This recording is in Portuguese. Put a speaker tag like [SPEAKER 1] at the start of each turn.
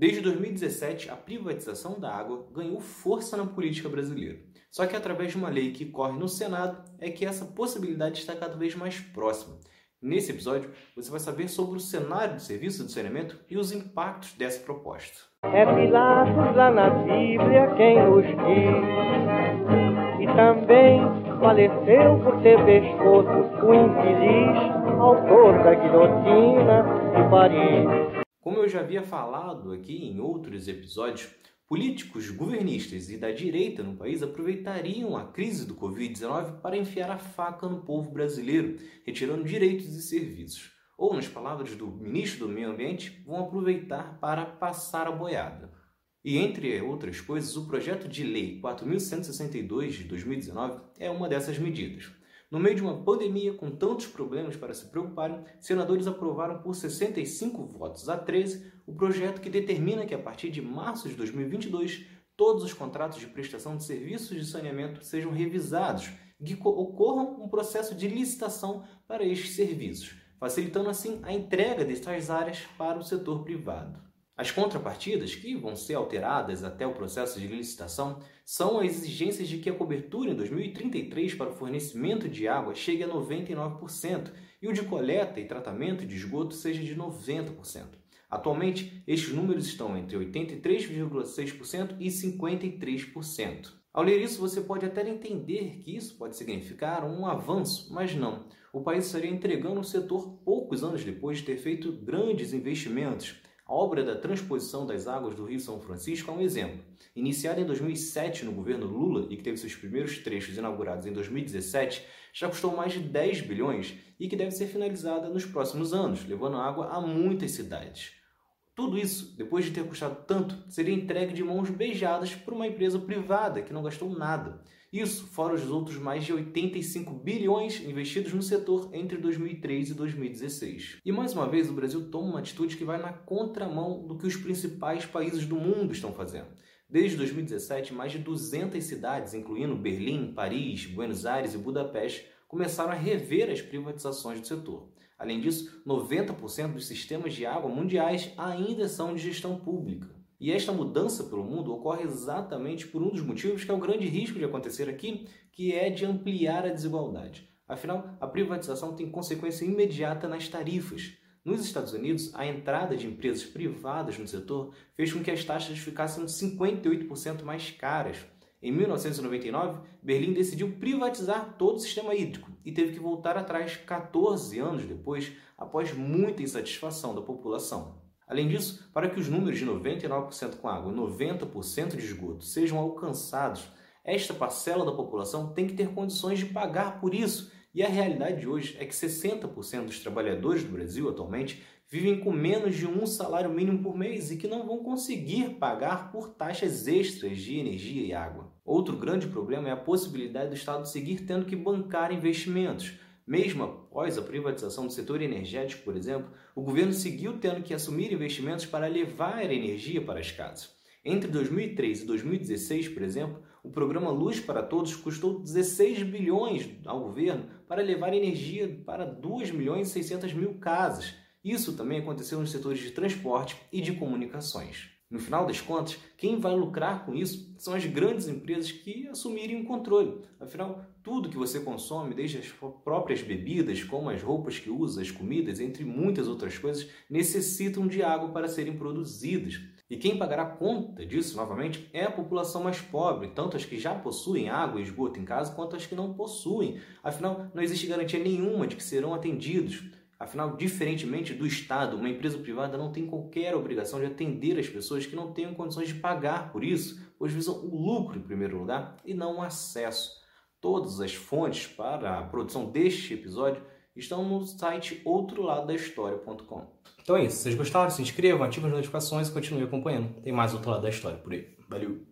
[SPEAKER 1] Desde 2017, a privatização da água ganhou força na política brasileira. Só que através de uma lei que corre no Senado é que essa possibilidade está cada vez mais próxima. Nesse episódio, você vai saber sobre o cenário do serviço de saneamento e os impactos dessa proposta.
[SPEAKER 2] É Pilatos lá na Bíblia quem nos e também faleceu por ter pescoço o infeliz autor da guilhotina de Paris.
[SPEAKER 1] Como eu já havia falado aqui em outros episódios, políticos governistas e da direita no país aproveitariam a crise do Covid-19 para enfiar a faca no povo brasileiro, retirando direitos e serviços. Ou, nas palavras do ministro do Meio Ambiente, vão aproveitar para passar a boiada. E entre outras coisas, o projeto de lei 4162 de 2019 é uma dessas medidas. No meio de uma pandemia com tantos problemas para se preocuparem, senadores aprovaram por 65 votos a 13 o projeto que determina que a partir de março de 2022 todos os contratos de prestação de serviços de saneamento sejam revisados e que ocorra um processo de licitação para estes serviços, facilitando assim a entrega destas áreas para o setor privado. As contrapartidas, que vão ser alteradas até o processo de licitação, são as exigências de que a cobertura em 2033 para o fornecimento de água chegue a 99% e o de coleta e tratamento de esgoto seja de 90%. Atualmente, estes números estão entre 83,6% e 53%. Ao ler isso, você pode até entender que isso pode significar um avanço, mas não. O país estaria entregando o setor poucos anos depois de ter feito grandes investimentos a obra da transposição das águas do Rio São Francisco é um exemplo. Iniciada em 2007 no governo Lula e que teve seus primeiros trechos inaugurados em 2017, já custou mais de 10 bilhões e que deve ser finalizada nos próximos anos, levando água a muitas cidades. Tudo isso, depois de ter custado tanto, seria entregue de mãos beijadas por uma empresa privada que não gastou nada. Isso fora os outros mais de 85 bilhões investidos no setor entre 2003 e 2016. E mais uma vez o Brasil toma uma atitude que vai na contramão do que os principais países do mundo estão fazendo. Desde 2017, mais de 200 cidades, incluindo Berlim, Paris, Buenos Aires e Budapeste, começaram a rever as privatizações do setor. Além disso, 90% dos sistemas de água mundiais ainda são de gestão pública. E esta mudança pelo mundo ocorre exatamente por um dos motivos que é o grande risco de acontecer aqui, que é de ampliar a desigualdade. Afinal, a privatização tem consequência imediata nas tarifas. Nos Estados Unidos, a entrada de empresas privadas no setor fez com que as taxas ficassem 58% mais caras. Em 1999, Berlim decidiu privatizar todo o sistema hídrico e teve que voltar atrás 14 anos depois, após muita insatisfação da população. Além disso, para que os números de 99% com água e 90% de esgoto sejam alcançados, esta parcela da população tem que ter condições de pagar por isso. E a realidade de hoje é que 60% dos trabalhadores do Brasil atualmente vivem com menos de um salário mínimo por mês e que não vão conseguir pagar por taxas extras de energia e água. Outro grande problema é a possibilidade do Estado seguir tendo que bancar investimentos mesmo após a privatização do setor energético, por exemplo, o governo seguiu tendo que assumir investimentos para levar energia para as casas. Entre 2003 e 2016, por exemplo, o programa Luz para Todos custou 16 bilhões ao governo para levar energia para 2 milhões e 600 mil casas. Isso também aconteceu nos setores de transporte e de comunicações. No final das contas, quem vai lucrar com isso são as grandes empresas que assumirem o controle. Afinal, tudo que você consome, desde as próprias bebidas, como as roupas que usa, as comidas, entre muitas outras coisas, necessitam de água para serem produzidas. E quem pagará conta disso, novamente, é a população mais pobre, tanto as que já possuem água e esgoto em casa, quanto as que não possuem. Afinal, não existe garantia nenhuma de que serão atendidos. Afinal, diferentemente do Estado, uma empresa privada não tem qualquer obrigação de atender as pessoas que não tenham condições de pagar por isso, pois visam o lucro em primeiro lugar e não o acesso. Todas as fontes para a produção deste episódio estão no site outroladodahistoria.com. Então é isso. Se vocês gostaram, se inscrevam, ativem as notificações e continuem acompanhando. Tem mais outro lado da história por aí. Valeu!